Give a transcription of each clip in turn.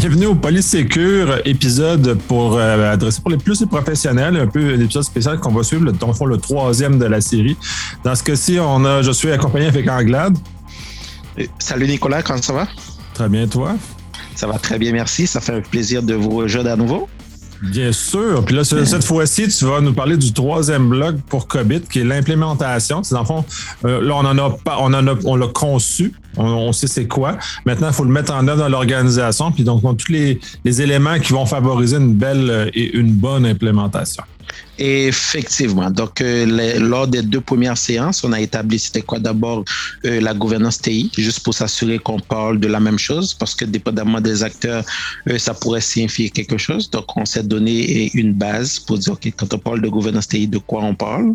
Bienvenue au Polysécure, épisode pour euh, adresser pour les plus les professionnels, un peu un épisode spécial qu'on va suivre, le, dans le fond, le troisième de la série. Dans ce cas-ci, on a, je suis accompagné avec Anglade. Salut Nicolas, comment ça va? Très bien, toi? Ça va très bien, merci. Ça fait un plaisir de vous rejoindre à nouveau. Bien sûr. Puis là, cette fois-ci, tu vas nous parler du troisième bloc pour COVID, qui est l'implémentation. Dans le fond, euh, là, on en a pas, on en a, on l'a conçu. On, sait c'est quoi. Maintenant, il faut le mettre en œuvre dans l'organisation. Puis donc, on tous les, les éléments qui vont favoriser une belle et une bonne implémentation. Effectivement. Donc, euh, lors des deux premières séances, on a établi c'était quoi d'abord euh, la gouvernance TI, juste pour s'assurer qu'on parle de la même chose, parce que dépendamment des acteurs, euh, ça pourrait signifier quelque chose. Donc, on s'est donné une base pour dire, OK, quand on parle de gouvernance TI, de quoi on parle?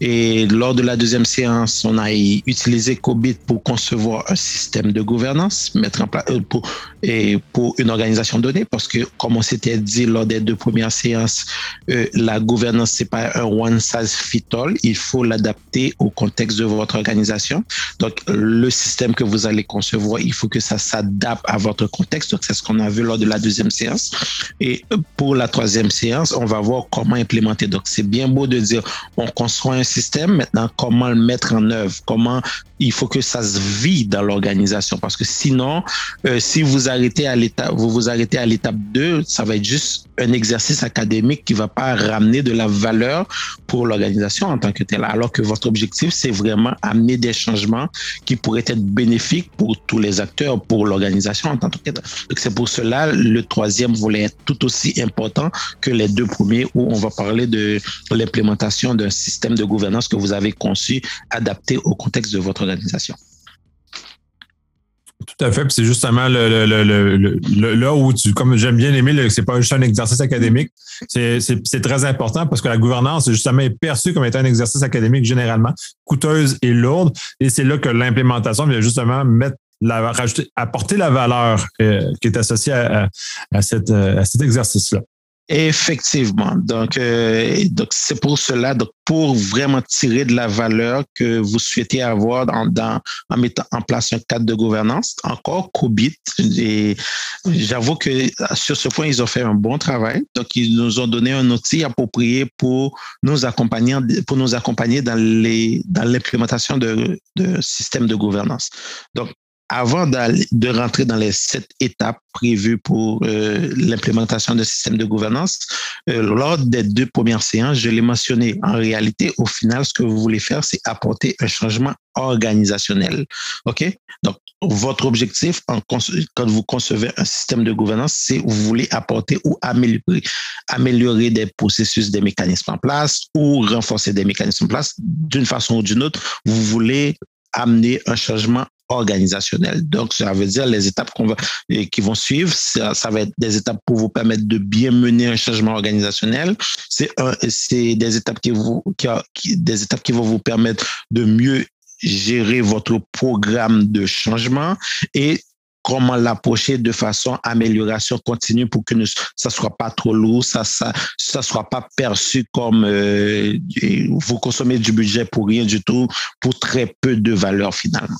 Et lors de la deuxième séance, on a utilisé COBIT pour concevoir un système de gouvernance, mettre en place pour, et pour une organisation donnée, parce que, comme on s'était dit lors des deux premières séances, la gouvernance c'est pas un one size fit all. Il faut l'adapter au contexte de votre organisation. Donc, le système que vous allez concevoir, il faut que ça s'adapte à votre contexte. Donc, c'est ce qu'on a vu lors de la deuxième séance. Et pour la troisième séance, on va voir comment implémenter. Donc, c'est bien beau de dire, on construit un système. Maintenant, comment le mettre en œuvre? Comment il faut que ça se vit dans l'organisation. Parce que sinon, euh, si vous arrêtez à l'étape, vous vous arrêtez à l'étape 2, ça va être juste un exercice académique qui va pas ramener de la valeur pour l'organisation en tant que telle. Alors que votre objectif, c'est vraiment amener des changements qui pourraient être bénéfiques pour tous les acteurs, pour l'organisation en tant que telle. Donc c'est pour cela le troisième volet est tout aussi important que les deux premiers où on va parler de l'implémentation d'un système de gouvernance que vous avez conçu, adapté au contexte de votre organisation. Tout à fait. c'est justement le, le, là où tu, comme j'aime bien aimer, c'est pas juste un exercice académique. C'est très important parce que la gouvernance, justement, est perçue comme étant un exercice académique généralement coûteuse et lourde. Et c'est là que l'implémentation vient justement mettre la, rajouter, apporter la valeur euh, qui est associée à, à, cette, à cet exercice-là. Effectivement. Donc, euh, c'est pour cela, donc pour vraiment tirer de la valeur que vous souhaitez avoir en, dans, en mettant en place un cadre de gouvernance, encore COBIT. J'avoue que sur ce point, ils ont fait un bon travail. Donc, ils nous ont donné un outil approprié pour nous accompagner, pour nous accompagner dans les, dans l'implémentation de, de systèmes de gouvernance. Donc, avant de rentrer dans les sept étapes prévues pour euh, l'implémentation de système de gouvernance, euh, lors des deux premières séances, je l'ai mentionné. En réalité, au final, ce que vous voulez faire, c'est apporter un changement organisationnel. OK? Donc, votre objectif quand vous concevez un système de gouvernance, c'est vous voulez apporter ou améliorer, améliorer des processus, des mécanismes en place ou renforcer des mécanismes en place d'une façon ou d'une autre. Vous voulez amener un changement organisationnel. Donc, ça veut dire les étapes qu'on va, qui vont suivre, ça, va être des étapes pour vous permettre de bien mener un changement organisationnel. C'est c'est des étapes qui vous, qui, des étapes qui vont vous permettre de mieux gérer votre programme de changement et comment l'approcher de façon amélioration continue pour que ne, soit pas trop lourd, ça ça soit pas perçu comme euh, vous consommez du budget pour rien du tout, pour très peu de valeur finalement.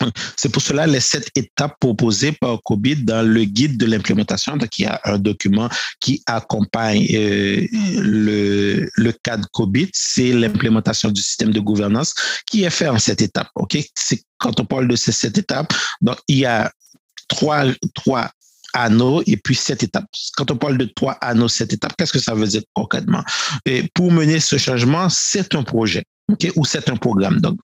C'est pour cela les sept étapes proposées par COVID dans le guide de l'implémentation. Donc, il y a un document qui accompagne euh, le, cadre COVID. C'est l'implémentation du système de gouvernance qui est fait en sept étapes. OK? C'est quand on parle de ces sept étapes, donc il y a trois, trois anneaux et puis sept étapes. Quand on parle de trois anneaux, sept étapes, qu'est-ce que ça veut dire concrètement? Et pour mener ce changement, c'est un projet. Ou c'est un programme. Donc,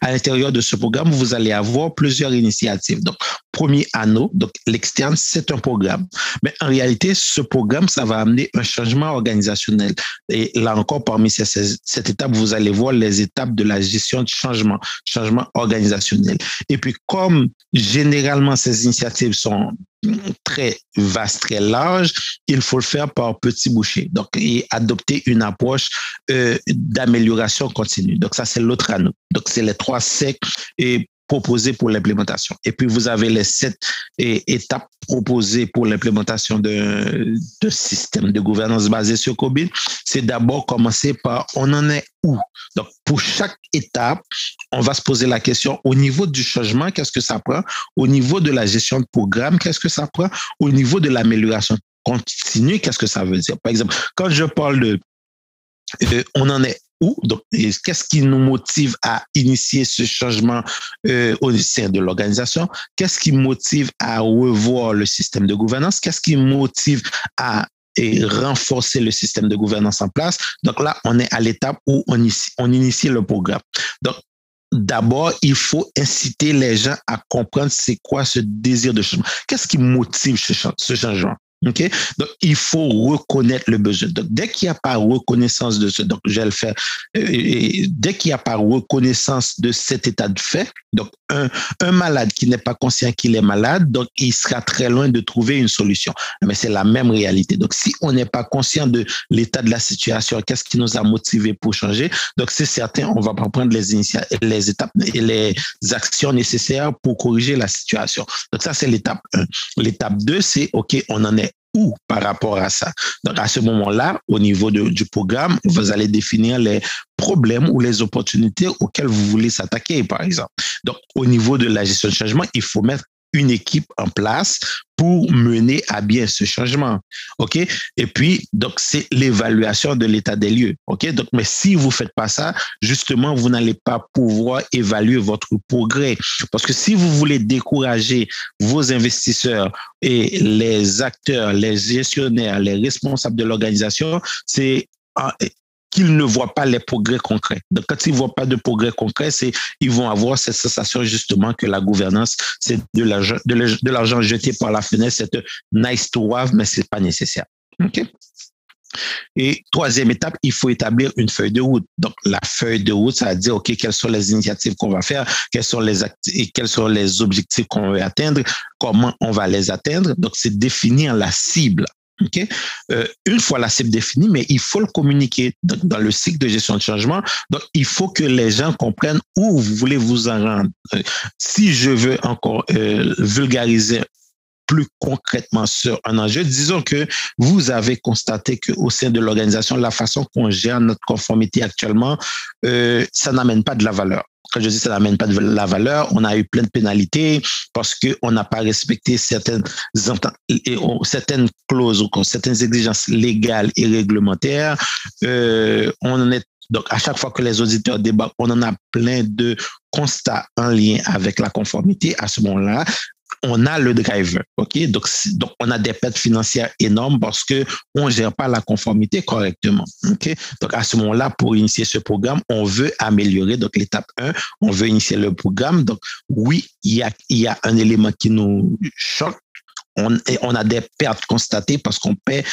à l'intérieur de ce programme, vous allez avoir plusieurs initiatives. Donc, premier anneau, donc l'externe, c'est un programme. Mais en réalité, ce programme, ça va amener un changement organisationnel. Et là encore, parmi cette étape, vous allez voir les étapes de la gestion du changement, changement organisationnel. Et puis, comme généralement ces initiatives sont très vaste, très large, il faut le faire par petits bouchées. Donc, et adopter une approche euh, d'amélioration continue. Donc, ça, c'est l'autre anneau. Donc, c'est les trois C et proposées pour l'implémentation. Et puis, vous avez les sept étapes proposées pour l'implémentation de, de système de gouvernance basé sur COVID. C'est d'abord commencer par on en est où? Donc, pour chaque étape, on va se poser la question au niveau du changement, qu'est-ce que ça prend? Au niveau de la gestion de programme, qu'est-ce que ça prend? Au niveau de l'amélioration continue, qu'est-ce que ça veut dire? Par exemple, quand je parle de euh, on en est où? Donc, qu'est-ce qui nous motive à initier ce changement euh, au sein de l'organisation? Qu'est-ce qui motive à revoir le système de gouvernance? Qu'est-ce qui motive à renforcer le système de gouvernance en place? Donc là, on est à l'étape où on initie, on initie le programme. Donc, D'abord, il faut inciter les gens à comprendre c'est quoi ce désir de changement. Qu'est-ce qui motive ce changement? Donc, il faut reconnaître le besoin. Donc, dès qu'il n'y a pas reconnaissance de ce, donc, je vais le faire, euh, dès qu'il n'y a pas reconnaissance de cet état de fait, donc, un, un malade qui n'est pas conscient qu'il est malade, donc, il sera très loin de trouver une solution. Mais c'est la même réalité. Donc, si on n'est pas conscient de l'état de la situation, qu'est-ce qui nous a motivé pour changer, donc, c'est certain, on va pas prendre les, les étapes et les actions nécessaires pour corriger la situation. Donc, ça, c'est l'étape 1. L'étape 2, c'est, OK, on en est par rapport à ça. Donc, à ce moment-là, au niveau du programme, vous allez définir les problèmes ou les opportunités auxquelles vous voulez s'attaquer, par exemple. Donc, au niveau de la gestion de changement, il faut mettre une équipe en place pour mener à bien ce changement. OK? Et puis, donc, c'est l'évaluation de l'état des lieux. OK? Donc, mais si vous faites pas ça, justement, vous n'allez pas pouvoir évaluer votre progrès. Parce que si vous voulez décourager vos investisseurs et les acteurs, les gestionnaires, les responsables de l'organisation, c'est qu'ils ne voient pas les progrès concrets. Donc, quand ils ne voient pas de progrès concrets, c'est, ils vont avoir cette sensation justement que la gouvernance, c'est de l'argent, de l'argent jeté par la fenêtre, c'est nice to have, mais c'est pas nécessaire. OK? Et troisième étape, il faut établir une feuille de route. Donc, la feuille de route, ça veut dire, OK, quelles sont les initiatives qu'on va faire, quels sont les quels sont les objectifs qu'on veut atteindre, comment on va les atteindre. Donc, c'est définir la cible. Okay? Euh, une fois la cible définie, mais il faut le communiquer dans, le cycle de gestion de changement. Donc, il faut que les gens comprennent où vous voulez vous en rendre. Euh, si je veux encore euh, vulgariser plus concrètement sur un enjeu, disons que vous avez constaté qu'au sein de l'organisation, la façon qu'on gère notre conformité actuellement, ça n'amène pas de la valeur quand je dis ça n'amène pas de la valeur, on a eu plein de pénalités parce qu'on n'a pas respecté certaines, certaines clauses ou certaines exigences légales et réglementaires. Euh, on est donc, à chaque fois que les auditeurs débattent, on en a plein de constats en lien avec la conformité. À ce moment-là, on a le driver. Donc, on a des pertes financières énormes parce que on gère pas la conformité correctement. Donc à ce moment-là, pour initier ce programme, on veut améliorer. Donc l'étape 1, on veut initier le programme. Donc oui, il y a y a un élément qui nous choque. On, on a des pertes constatées parce qu'on paie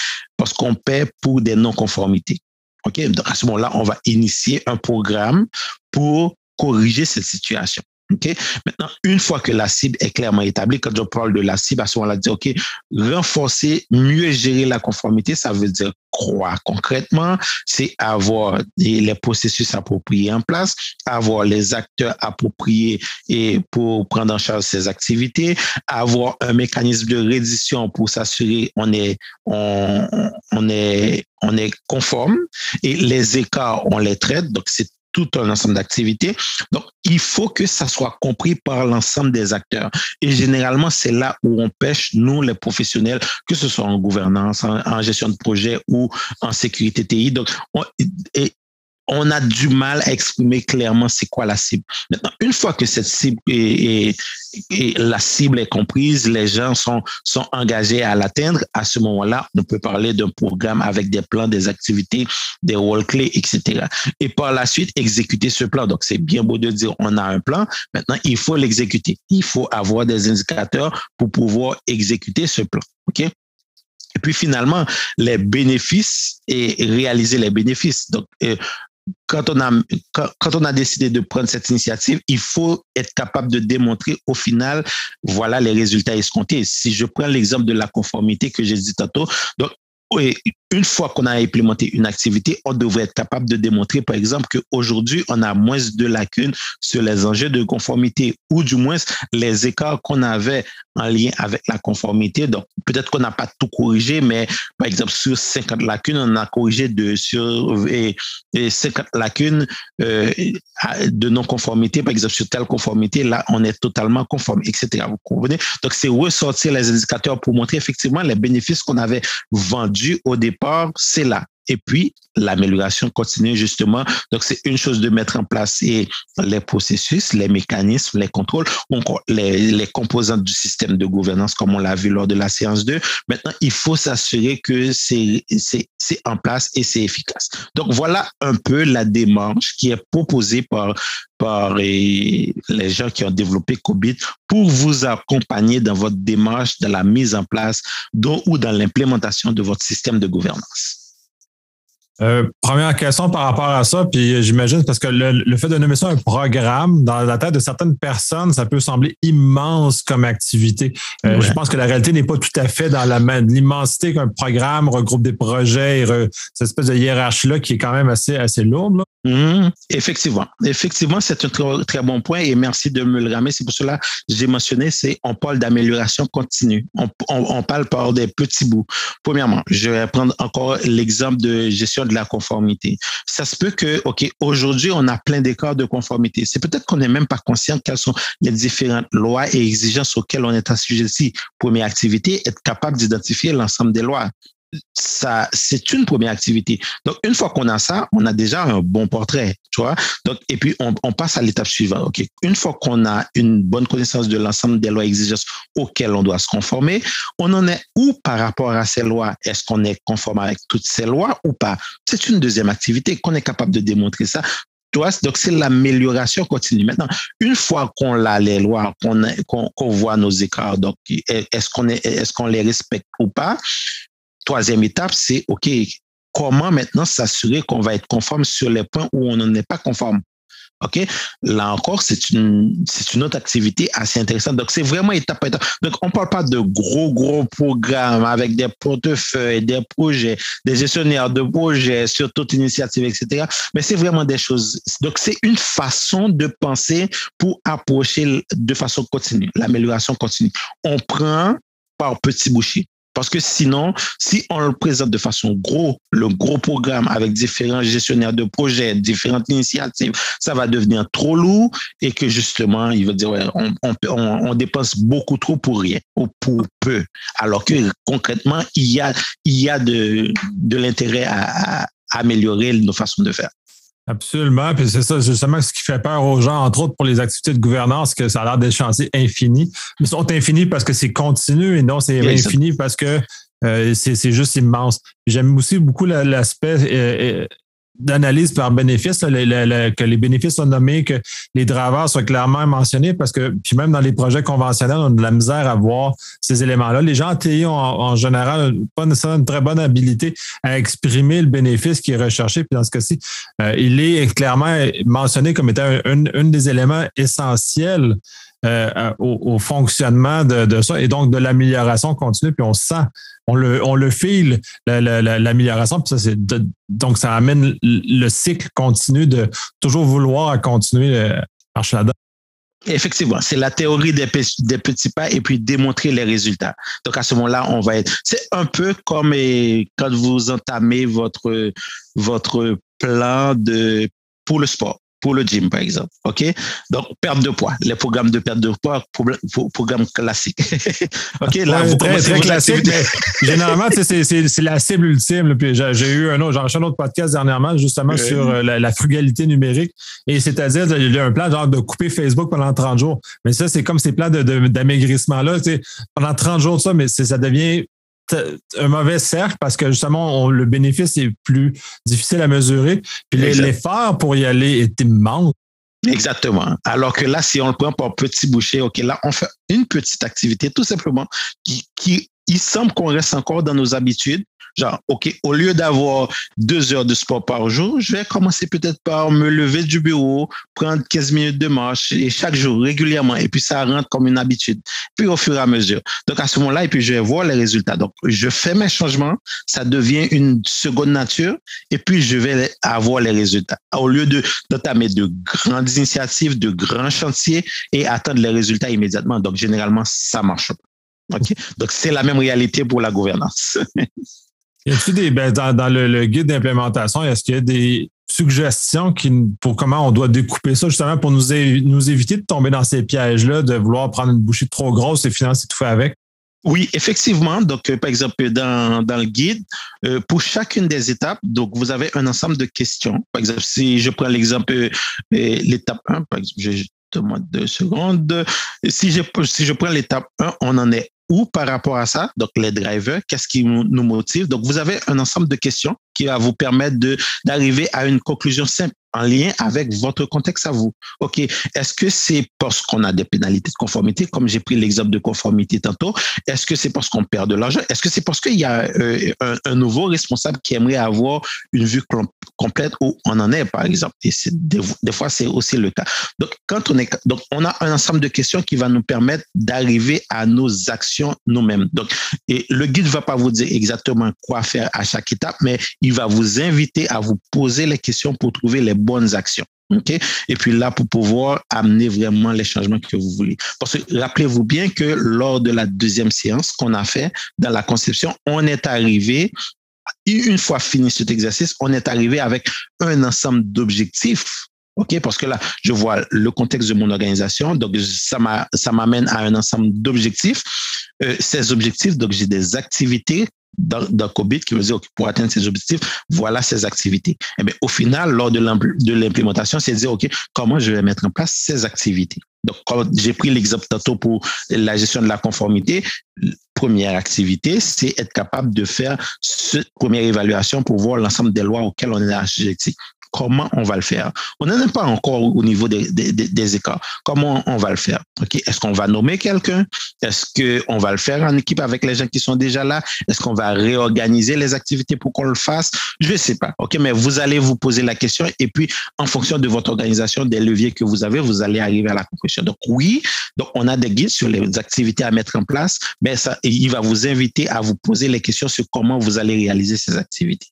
qu'on pour des non-conformités. Donc, à ce moment-là, on va initier un programme pour corriger cette situation. OK? Maintenant, une fois que la cible est clairement établie, quand je parle de la cible, à ce moment-là, dire, OK, renforcer, mieux gérer la conformité, ça veut dire quoi concrètement? C'est avoir les processus appropriés en place, avoir les acteurs appropriés et pour prendre en charge ces activités, avoir un mécanisme de reddition pour s'assurer on est, on est, on est conforme et les écarts, on les traite. Donc, c'est tout un ensemble d'activités. Donc, il faut que ça soit compris par l'ensemble des acteurs. Et généralement, c'est là où on pêche, nous, les professionnels, que ce soit en gouvernance, en, gestion de projet ou en sécurité TI. Donc, et on a du mal à exprimer clairement c'est quoi la cible. Maintenant, une fois que cette cible est, la cible est comprise, les gens sont, sont engagés à l'atteindre, à ce moment-là, on peut parler d'un programme avec des plans, des activités, des rôles clés, etc. Et par la suite, exécuter ce plan. Donc, c'est bien beau de dire on a un plan. Maintenant, il faut l'exécuter. Il faut avoir des indicateurs pour pouvoir exécuter ce plan. OK? Et puis finalement, les bénéfices et réaliser les bénéfices. Donc, euh, quand on, a, quand, on a décidé de prendre cette initiative, il faut être capable de démontrer au final, voilà les résultats escomptés. Si je prends l'exemple de la conformité que j'ai dit tantôt, donc une fois qu'on a implémenté une activité, on devrait être capable de démontrer, par exemple, qu'aujourd'hui, on a moins de lacunes sur les enjeux de conformité ou du moins les écarts qu'on avait en lien avec la conformité. Donc, peut-être qu'on n'a pas tout corrigé, mais par exemple, sur 50 lacunes, on a corrigé de, sur et, 50 lacunes euh, de non-conformité, par exemple, sur telle conformité, là, on est totalement conforme, etc. Vous comprenez? Donc, c'est ressortir les indicateurs pour montrer effectivement les bénéfices qu'on avait vendus au départ, c'est là. Et puis, l'amélioration continue, justement. Donc, c'est une chose de mettre en place les processus, les mécanismes, les contrôles, les, les composantes du système de gouvernance, comme on l'a vu lors de la séance 2. Maintenant, il faut s'assurer que c'est en place et c'est efficace. Donc, voilà un peu la démarche qui est proposée par, par les gens qui ont développé COBIT pour vous accompagner dans votre démarche, dans la mise en place ou dans l'implémentation de votre système de gouvernance. Euh, première question par rapport à ça, puis j'imagine parce que le, fait de nommer ça un programme, dans la tête de certaines personnes, ça peut sembler immense comme activité. Euh, je pense que la réalité n'est pas tout à fait dans la l'immensité qu'un programme regroupe des projets et cette espèce de hiérarchie-là qui est quand même assez, assez lourde. Mmh, effectivement. Effectivement, c'est un très, très, bon point et merci de me le ramener. C'est pour cela que j'ai mentionné, c'est on parle d'amélioration continue. On, on parle par des petits bouts. Premièrement, je vais prendre encore l'exemple de gestion de la conformité. Ça se peut que, OK, aujourd'hui, on a plein d'écarts de conformité. C'est peut-être qu'on n'est même pas conscient quelles sont les différentes lois et exigences auxquelles on est assujetti. Première activité, être capable d'identifier l'ensemble des lois ça, c'est une première activité. Donc, une fois qu'on a ça, on a déjà un bon portrait. Donc, et puis, on, passe à l'étape suivante. OK. Une fois qu'on a une bonne connaissance de l'ensemble des lois et exigences auxquelles on doit se conformer, on en est où par rapport à ces lois? Est-ce qu'on est conforme avec toutes ces lois ou pas? C'est une deuxième activité qu'on est capable de démontrer ça donc, c'est l'amélioration continue. Maintenant, une fois qu'on a les lois, qu'on voit nos écarts, donc, est-ce qu'on est, est-ce qu'on les respecte ou pas? Troisième étape, c'est OK, comment maintenant s'assurer qu'on va être conforme sur les points où on n'en est pas conforme? OK? Là encore, c'est une, c'est une autre activité assez intéressante. Donc, c'est vraiment étape par étape. Donc, on ne parle pas de gros, gros programmes avec des portefeuilles, des projets, des gestionnaires de projets sur toute initiative, etc. Mais c'est vraiment des choses. Donc, c'est une façon de penser pour approcher de façon continue, l'amélioration continue. On prend par petits bouchées. Parce que sinon, si on le présente de façon gros, le gros programme avec différents gestionnaires de projets, différentes initiatives, ça va devenir trop lourd et que justement, il va dire, ouais, on, on, on, dépense beaucoup trop pour rien ou pour peu. Alors que concrètement, il y a, il y a de, de l'intérêt à, à améliorer nos façons de faire. Absolument. Puis c'est ça, justement, ce qui fait peur aux gens, entre autres pour les activités de gouvernance, que ça a l'air d'être chantiers infinis. Mais ils sont infinis parce que c'est continu et non, c'est infini parce que euh, c'est juste immense. J'aime aussi beaucoup l'aspect euh, euh, d'analyse par bénéfice, que les bénéfices sont nommés, que les drivers soient clairement mentionnés, parce que puis même dans les projets conventionnels, on a de la misère à voir ces éléments-là. Les gens en TI ont en, général pas nécessairement une très bonne habilité à exprimer le bénéfice qui est recherché. Puis dans ce cas-ci, euh, il est clairement mentionné comme étant un des éléments essentiels euh, au, fonctionnement de, de, ça et donc de l'amélioration continue. Puis on sent on le, on le file, l'amélioration, puis ça, c'est donc ça amène le cycle continu de toujours vouloir continuer à marcher là-dedans. Effectivement, c'est la théorie des, petits pas et puis démontrer les résultats. Donc à ce moment-là, on va être. C'est un peu comme quand vous entamez votre votre plan de pour le sport pour le gym, par exemple. OK? Donc, perte de poids. Les programmes de perte de poids, programme classique. OK? Là, vous très, très classique, généralement, c'est la cible ultime. Puis j'ai eu un autre, j'ai un autre podcast dernièrement, justement, sur euh, la, frugalité numérique. Et c'est-à-dire, il y a un plan genre de couper Facebook pendant 30 jours. Mais ça, c'est comme ces plans d'amaigrissement-là. Pendant 30 jours, ça, mais ça devient un mauvais cercle parce que justement, le bénéfice est plus difficile à mesurer. Puis l'effort pour y aller est immense. Exactement. Alors que là, si on le prend par petit boucher, OK, là, on fait une petite activité tout simplement qui, qui il semble qu'on reste encore dans nos habitudes. Genre, OK, au lieu d'avoir deux heures de sport par jour, je vais commencer peut-être par me lever du bureau, prendre 15 minutes de marche et chaque jour, régulièrement. Et puis, ça rentre comme une habitude. Puis, au fur et à mesure. Donc, à ce moment-là, et puis, je vais voir les résultats. Donc, je fais mes changements. Ça devient une seconde nature. Et puis, je vais avoir les résultats. Au lieu de, d'entamer de grandes initiatives, de grands chantiers et attendre les résultats immédiatement. Donc, généralement, ça marche pas. OK? Donc, c'est la même réalité pour la gouvernance. y a-t-il des, ben, dans, le, guide d'implémentation, est-ce qu'il y a des suggestions qui, pour comment on doit découper ça, justement, pour nous, nous éviter de tomber dans ces pièges-là, de vouloir prendre une bouchée trop grosse et financer tout fait avec? Oui, effectivement. Donc, euh, par exemple, dans, dans le guide, euh, pour chacune des étapes, donc vous avez un ensemble de questions. Par exemple, si je prends l'exemple, euh, l'étape 1, par exemple, je, deux secondes. Si je, si je prends l'étape 1, on en est où par rapport à ça? Donc, les drivers, qu'est-ce qui nous motive? Donc, vous avez un ensemble de questions qui va vous permettre d'arriver à une conclusion simple en lien avec votre contexte à vous. OK, est-ce que c'est parce qu'on a des pénalités de conformité, comme j'ai pris l'exemple de conformité tantôt? Est-ce que c'est parce qu'on perd de l'argent? Est-ce que c'est parce qu'il y a euh, un, nouveau responsable qui aimerait avoir une vue complète où on en est, par exemple? Et des, fois, c'est aussi le cas. Donc, quand on est, donc, on a un ensemble de questions qui va nous permettre d'arriver à nos actions nous-mêmes. Donc, et le guide ne va pas vous dire exactement quoi faire à chaque étape, mais il va vous inviter à vous poser les questions pour trouver les bonnes actions. Et puis là, pour pouvoir amener vraiment les changements que vous voulez. Parce que rappelez-vous bien que lors de la deuxième séance qu'on a fait dans la conception, on est arrivé une fois fini cet exercice, on est arrivé avec un ensemble d'objectifs parce que là, je vois le contexte de mon organisation, donc ça m'amène à un ensemble d'objectifs. Euh, ces objectifs, donc j'ai des activités dans, COVID qui me dit, pour atteindre ces objectifs, voilà ces activités. Et eh bien, au final, lors de l'implémentation, c'est dire, OK, comment je vais mettre en place ces activités? Donc, j'ai pris l'exemple tantôt pour la gestion de la conformité. Première activité, c'est être capable de faire cette première évaluation pour voir l'ensemble des lois auxquelles on est assujetti comment on va le faire. On n'en est pas encore au niveau des, écarts. Comment on va le faire? OK? Est-ce qu'on va nommer quelqu'un? Est-ce qu'on va le faire en équipe avec les gens qui sont déjà là? Est-ce qu'on va réorganiser les activités pour qu'on le fasse? Je ne sais pas. OK? Mais vous allez vous poser la question et puis, en fonction de votre organisation, des leviers que vous avez, vous allez arriver à la conclusion. Donc, oui, donc on a des guides sur les activités à mettre en place, mais ça, il va vous inviter à vous poser les questions sur comment vous allez réaliser ces activités.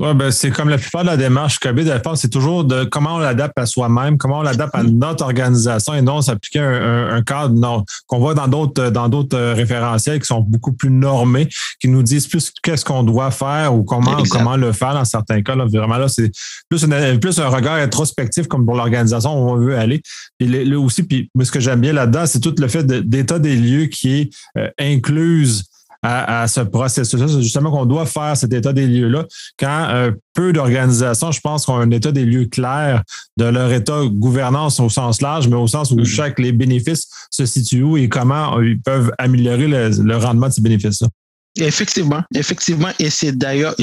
Ouais, ben, c'est comme la plupart de la démarche COVID, c'est toujours de comment on l'adapte à soi-même, comment on l'adapte à notre organisation et non s'appliquer un, un, cadre non, qu'on voit dans d'autres dans d'autres euh, référentiels qui sont beaucoup plus normés, qui nous disent plus qu'est-ce qu'on doit faire ou comment comment le faire dans certains cas. Là, vraiment là, c'est plus, plus un regard introspectif comme pour l'organisation où on veut aller. Et là aussi, puis ce que j'aime bien là-dedans, c'est tout le fait d'état des lieux qui est euh, incluse à, ce processus-là. C'est justement qu'on doit faire cet état des lieux-là. Quand euh, peu d'organisations, je pense, ont un état des lieux clair de leur état gouvernance au sens large, mais au sens où mm-hmm. chaque les bénéfices se situent où et comment ils peuvent améliorer le, rendement de ces bénéfices-là. Effectivement, effectivement. Et c'est d'ailleurs,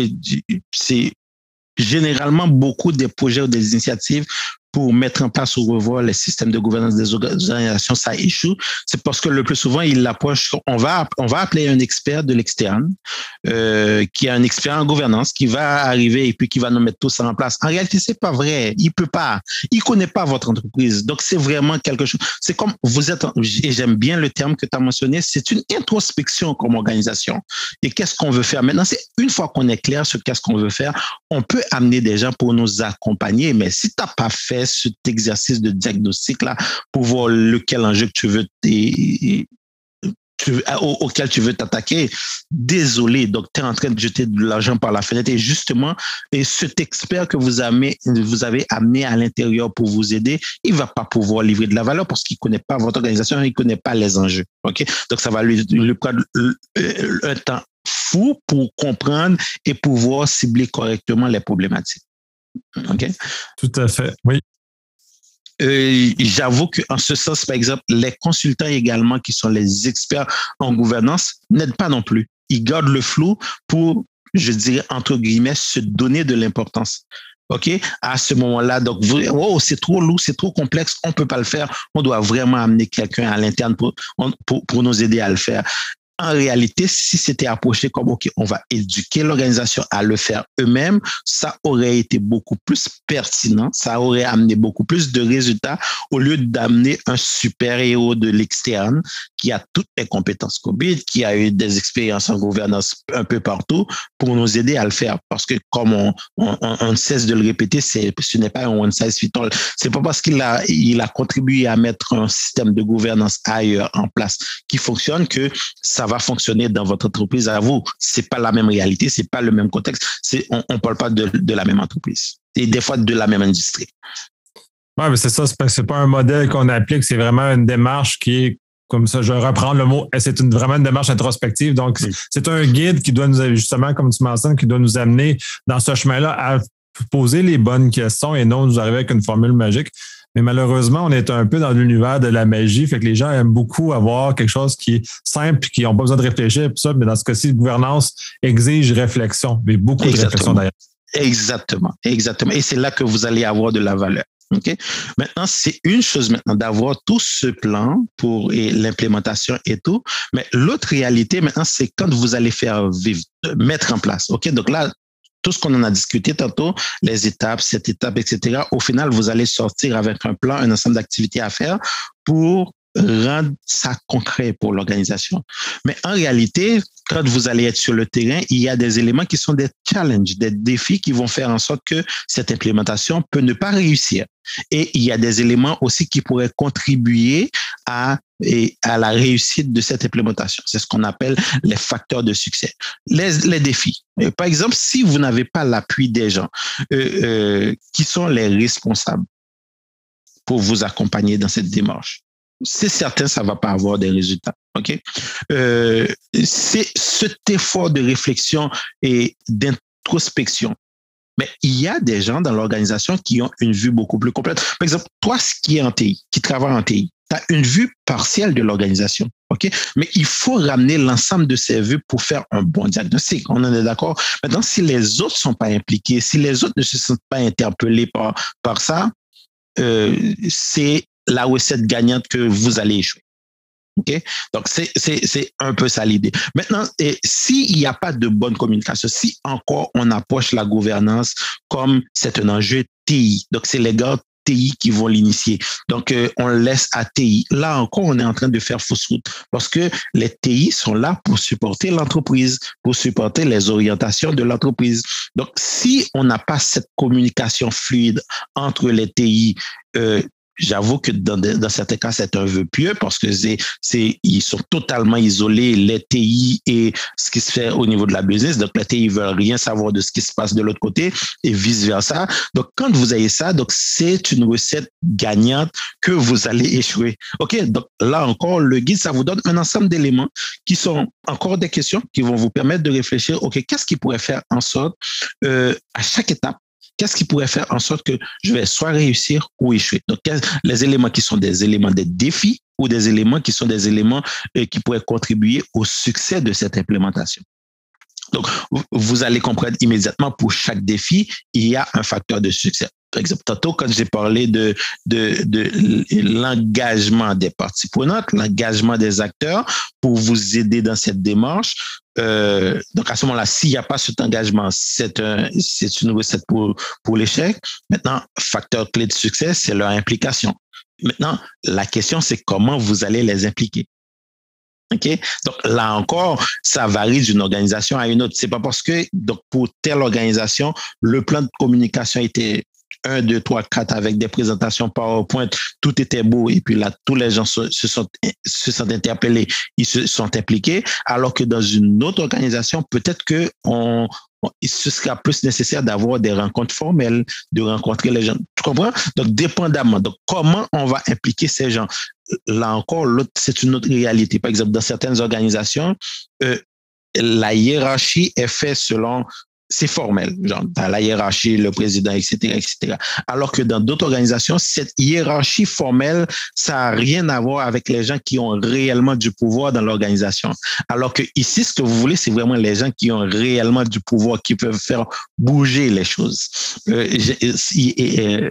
c'est généralement beaucoup des projets ou des initiatives pour mettre en place ou revoir les systèmes de gouvernance des organisations, ça échoue, c'est parce que le plus souvent, il l'approche, on va, on va appeler un expert de l'externe, euh, qui est un expert en gouvernance, qui va arriver et puis qui va nous mettre tout ça en place. En réalité, c'est pas vrai. Il peut pas. Il connaît pas votre entreprise. Donc, c'est vraiment quelque chose. C'est comme vous êtes, et j'aime bien le terme que tu as mentionné, c'est une introspection comme organisation. Et qu'est-ce qu'on veut faire? Maintenant? C'est une fois qu'on est clair sur qu'est-ce qu'on veut faire, on peut amener des gens pour nous accompagner. Mais si tu n'as pas fait cet exercice de diagnostic-là pour voir lequel enjeu que tu veux, auquel tu veux t'attaquer. Désolé, donc tu es en train de jeter de l'argent par la fenêtre. Et justement, et cet expert que vous avez, vous avez amené à l'intérieur pour vous aider, il va pas pouvoir livrer de la valeur parce qu'il connaît pas votre organisation, il connaît pas les enjeux. Donc, ça va lui, lui prendre un temps fou pour comprendre et pouvoir cibler correctement les problématiques. Tout à fait. Oui. Euh, j'avoue qu'en ce sens, par exemple, les consultants également, qui sont les experts en gouvernance, n'aident pas non plus. Ils gardent le flou pour, je dirais, entre guillemets, se donner de l'importance. OK? À ce moment-là, donc, oh, c'est trop lourd, c'est trop complexe, on ne peut pas le faire. On doit vraiment amener quelqu'un à l'interne pour, pour, pour, nous aider à le faire. En réalité, si c'était approché comme, OK, on va éduquer l'organisation à le faire eux-mêmes, ça aurait été beaucoup plus pertinent, ça aurait amené beaucoup plus de résultats au lieu d'amener un super-héros de l'externe qui a toutes les compétences COVID, qui a eu des expériences en gouvernance un peu partout pour nous aider à le faire. Parce que comme on, on, cesse de le répéter, ce n'est pas un one size fit all. C'est pas parce qu'il a, contribué à mettre un système de gouvernance ailleurs en place qui fonctionne que ça va fonctionner dans votre entreprise à vous. C'est pas la même réalité, c'est pas le même contexte. On, on parle pas de, de la même entreprise et des fois de la même industrie. Oui, mais c'est ça, c'est pas, pas un modèle qu'on applique, c'est vraiment une démarche qui est comme ça, je reprends le mot, c'est une, vraiment une démarche introspective. Donc, c'est un guide qui doit nous, justement, comme tu mentionnes, qui doit nous amener dans ce chemin-là à poser les bonnes questions et non nous arriver avec une formule magique. Mais malheureusement, on est un peu dans l'univers de la magie. Fait que les gens aiment beaucoup avoir quelque chose qui est simple, qui n'ont pas besoin de réfléchir, ça. Mais dans ce cas-ci, la gouvernance exige réflexion, mais beaucoup de réflexion d'ailleurs. Exactement, exactement. Et c'est là que vous allez avoir de la valeur. OK? Maintenant, c'est une chose maintenant d'avoir tout ce plan pour l'implémentation et tout. Mais l'autre réalité maintenant, c'est quand vous allez faire vivre, mettre en place. OK? Donc là, tout ce qu'on en a discuté tantôt, les étapes, cette étape, etc. Au final, vous allez sortir avec un plan, un ensemble d'activités à faire pour rendre ça concret pour l'organisation. Mais en réalité, quand vous allez être sur le terrain, il y a des éléments qui sont des challenges, des défis qui vont faire en sorte que cette implémentation peut ne pas réussir. Et il y a des éléments aussi qui pourraient contribuer à, à la réussite de cette implémentation. C'est ce qu'on appelle les facteurs de succès. Les, les défis. Euh, par exemple, si vous n'avez pas l'appui des gens euh, euh, qui sont les responsables pour vous accompagner dans cette démarche, c'est certain, ça va pas avoir des résultats. OK? Euh, c'est cet effort de réflexion et d'introspection. Mais il y a des gens dans l'organisation qui ont une vue beaucoup plus complète. Par exemple, toi, qui est en TI, qui travaille en TI, tu as une vue partielle de l'organisation. OK? Mais il faut ramener l'ensemble de ces vues pour faire un bon diagnostic. On en est d'accord? Maintenant, si les autres sont pas impliqués, si les autres ne se sentent pas interpellés par, par ça, euh, c'est la recette gagnante que vous allez échouer. OK? Donc, c'est un peu ça l'idée. Maintenant, s'il n'y a pas de bonne communication, si encore on approche la gouvernance comme c'est un enjeu TI, donc c'est les gars TI qui vont l'initier. Donc, euh, on laisse à TI. Là encore, on est en train de faire fausse route parce que les TI sont là pour supporter l'entreprise, pour supporter les orientations de l'entreprise. Donc, si on n'a pas cette communication fluide entre les TI, euh, J'avoue que dans, dans, certains cas, c'est un vœu pieux parce que c'est, c'est, ils sont totalement isolés, les TI et ce qui se fait au niveau de la business. Donc, les TI veulent rien savoir de ce qui se passe de l'autre côté et vice versa. Donc, quand vous avez ça, donc, c'est une recette gagnante que vous allez échouer. OK? Donc, là encore, le guide, ça vous donne un ensemble d'éléments qui sont encore des questions qui vont vous permettre de réfléchir. OK. Qu'est-ce qui pourrait faire en sorte, euh, à chaque étape, qu'est-ce qui pourrait faire en sorte que je vais soit réussir ou échouer? Donc, les éléments qui sont des éléments des défis ou des éléments qui sont des éléments euh, qui pourraient contribuer au succès de cette implémentation? Donc, vous allez comprendre immédiatement pour chaque défi, il y a un facteur de succès. Par exemple, tantôt, quand j'ai parlé de, de, de l'engagement des parties prenantes, l'engagement des acteurs pour vous aider dans cette démarche, euh, donc à ce moment-là, s'il n'y a pas cet engagement, c'est un, c'est une recette pour, pour l'échec. Maintenant, facteur clé de succès, c'est leur implication. Maintenant, la question, c'est comment vous allez les impliquer. OK? Donc là encore, ça varie d'une organisation à une autre. C'est pas parce que pour telle organisation, le plan de communication était 1, 2, 3, 4 avec des présentations PowerPoint, tout était beau et puis là, tous les gens se, sont, se sont interpellés, ils se sont impliqués, alors que dans une autre organisation, peut-être que on, ce sera plus nécessaire d'avoir des rencontres formelles, de rencontrer les gens. Tu comprends? Donc, dépendamment. Donc, comment on va impliquer ces gens? Là encore, c'est une autre réalité. Par exemple, dans certaines organisations, euh, la hiérarchie est faite selon c'est formel, genre dans la hiérarchie, le président, etc., etc. Alors que dans d'autres organisations, cette hiérarchie formelle, ça n'a rien à voir avec les gens qui ont réellement du pouvoir dans l'organisation. Alors que ici, ce que vous voulez, c'est vraiment les gens qui ont réellement du pouvoir, qui peuvent faire bouger les choses. Euh, je,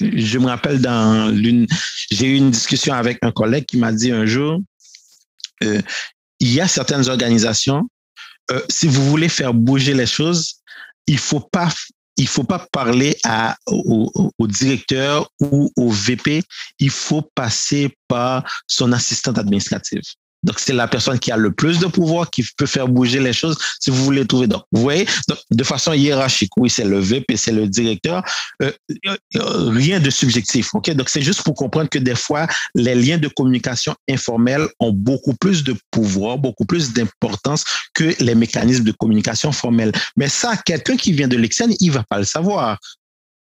je me rappelle dans l'une, j'ai eu une discussion avec un collègue qui m'a dit un jour, euh, il y a certaines organisations, euh, si vous voulez faire bouger les choses, il faut pas il faut pas parler à, au, au, directeur ou au VP, il faut passer par son assistante administrative. Donc, c'est la personne qui a le plus de pouvoir, qui peut faire bouger les choses, si vous voulez trouver. Donc, vous voyez, de façon hiérarchique, oui, c'est le VP, c'est le directeur, euh, euh, rien de subjectif. OK? Donc, c'est juste pour comprendre que des fois, les liens de communication informels ont beaucoup plus de pouvoir, beaucoup plus d'importance que les mécanismes de communication formels. Mais ça, quelqu'un qui vient de l'externe, il va pas le savoir.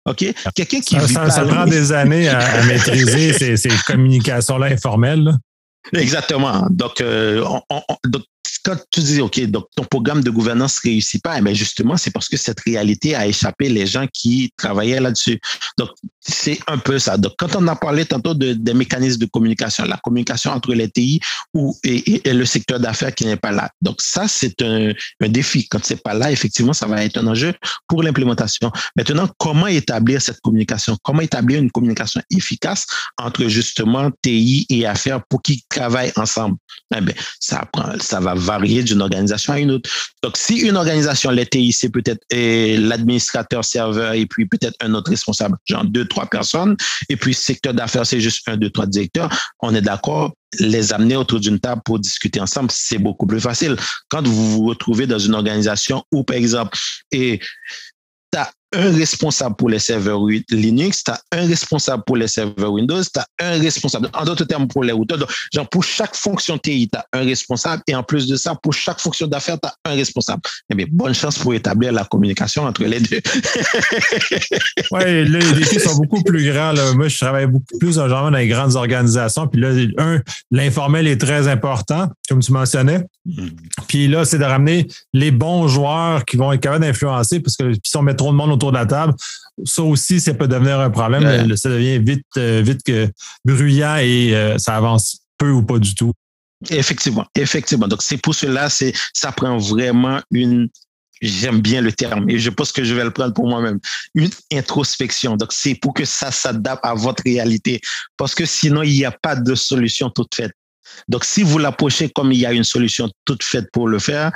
OK? Quelqu'un qui ça, ça, prend des années à, maîtriser ces, ces communications-là informelles. Exactement. Donc, euh, quand tu dis, OK, donc ton programme de gouvernance ne réussit pas, mais eh justement, c'est parce que cette réalité a échappé les gens qui travaillaient là-dessus. Donc, c'est un peu ça. Donc, quand on a parlé tantôt de, des mécanismes de communication, la communication entre les TI ou, et, le secteur d'affaires qui n'est pas là. Donc, ça, c'est un, un, défi. Quand c'est pas là, effectivement, ça va être un enjeu pour l'implémentation. Maintenant, comment établir cette communication? Comment établir une communication efficace entre justement TI et affaires pour qu'ils travaillent ensemble? Eh bien, ça, prend, ça va d'une organisation à une autre. Donc, si une organisation, les TI, c'est peut-être l'administrateur serveur et puis peut-être un autre responsable, genre deux, trois personnes, et puis secteur d'affaires, c'est juste un, deux, trois directeurs, on est d'accord, les amener autour d'une table pour discuter ensemble, c'est beaucoup plus facile. Quand vous vous retrouvez dans une organisation où, par exemple, et un responsable pour les serveurs Linux, tu as un responsable pour les serveurs Windows, tu as un responsable, en d'autres termes, pour les routeurs. Donc, genre, pour chaque fonction TI, tu as un responsable et en plus de ça, pour chaque fonction d'affaires, tu as un responsable. Eh bien, bonne chance pour établir la communication entre les deux. oui, les défis sont beaucoup plus grands. Là. Moi, je travaille beaucoup plus dans les grandes organisations. Puis là, un, l'informel est très important, comme tu mentionnais. Mm. Puis là, c'est de ramener les bons joueurs qui vont être capables d'influencer parce que si on met trop de monde autour de la table. Ça aussi, ça peut devenir un problème. Ça devient vite, euh, vite que bruyant et euh, ça avance peu ou pas du tout. Effectivement, effectivement. Donc, c'est pour cela, c'est, ça prend vraiment une, j'aime bien le terme et je pense que je vais le prendre pour moi-même, une introspection. Donc, c'est pour que ça s'adapte à votre réalité parce que sinon, il n'y a pas de solution toute faite. Donc, si vous l'approchez comme il y a une solution toute faite pour le faire,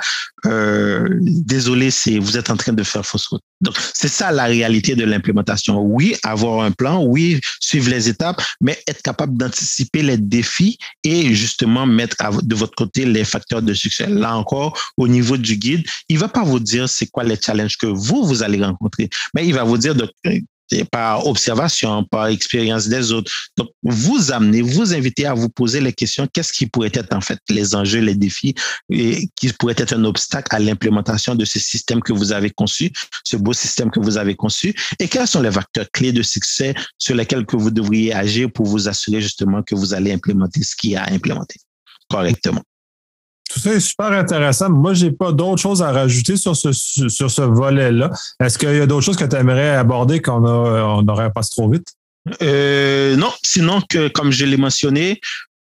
euh, désolé, c'est vous êtes en train de faire fausse route. Donc, c'est ça la réalité de l'implémentation. Oui, avoir un plan, oui, suivre les étapes, mais être capable d'anticiper les défis et justement mettre de votre côté les facteurs de succès. Là encore, au niveau du guide, il va pas vous dire c'est quoi les challenges que vous, vous allez rencontrer, mais il va vous dire de par observation, par expérience des autres. Donc, vous amenez, vous invitez à vous poser les questions, qu'est-ce qui pourrait être en fait les enjeux, les défis, et qui pourrait être un obstacle à l'implémentation de ce système que vous avez conçu, ce beau système que vous avez conçu, et quels sont les facteurs clés de succès sur lesquels que vous devriez agir pour vous assurer justement que vous allez implémenter ce qui a implémenté correctement? Tout ça est super intéressant. Moi, je n'ai pas d'autres choses à rajouter sur ce, sur ce volet-là. Est-ce qu'il y a d'autres choses que tu aimerais aborder qu'on on n'aurait pas trop vite? Euh, non, sinon que, comme je l'ai mentionné,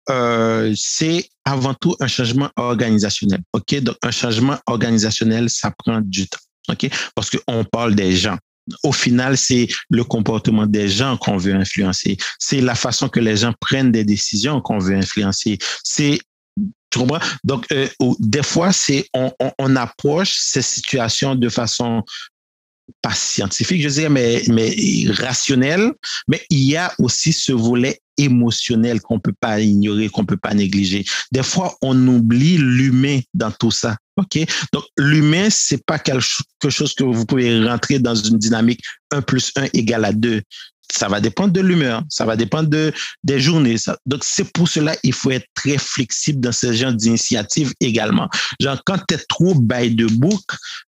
euh, c'est avant tout un changement organisationnel. OK? Un changement organisationnel, ça prend du temps. OK? Parce qu'on parle des gens. Au final, c'est le comportement des gens qu'on veut influencer. C'est la façon que les gens prennent des décisions qu'on veut influencer. C'est tu comprends? Donc, euh, des fois, c'est on, on, on, approche ces situations de façon pas scientifique, je dirais, mais, mais rationnelle. Mais il y a aussi ce volet émotionnel qu'on peut pas ignorer, qu'on peut pas négliger. Des fois, on oublie l'humain dans tout ça. OK? Donc, l'humain, c'est pas quelque chose que vous pouvez rentrer dans une dynamique 1 plus 1 égale à 2 ça va dépendre de l'humeur, ça va dépendre de, des journées. Donc, c'est pour cela il faut être très flexible dans ce genre d'initiative également. Genre, quand tu es trop by de book,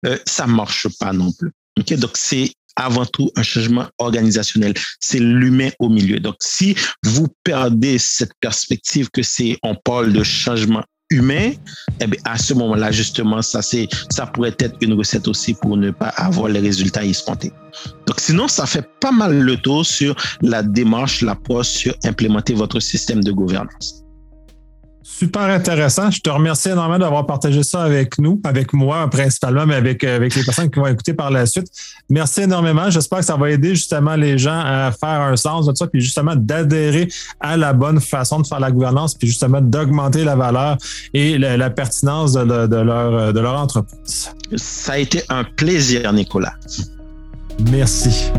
euh, ça marche pas non plus. OK? Donc, c'est avant tout un changement organisationnel. C'est l'humain au milieu. Donc, si vous perdez cette perspective que c'est, on parle de changement humain, eh bien, à ce moment-là, justement, ça, c'est, ça pourrait être une recette aussi pour ne pas avoir les résultats escomptés. Donc, sinon, ça fait pas mal le tour sur la démarche, l'approche sur implémenter votre système de gouvernance. Super intéressant. Je te remercie énormément d'avoir partagé ça avec nous, avec moi principalement, mais avec, avec les personnes qui vont écouter par la suite. Merci énormément. J'espère que ça va aider justement les gens à faire un sens de ça, puis justement d'adhérer à la bonne façon de faire la gouvernance, puis justement d'augmenter la valeur et la, pertinence de, leur, de leur entreprise. Ça a été un plaisir, Nicolas. Merci.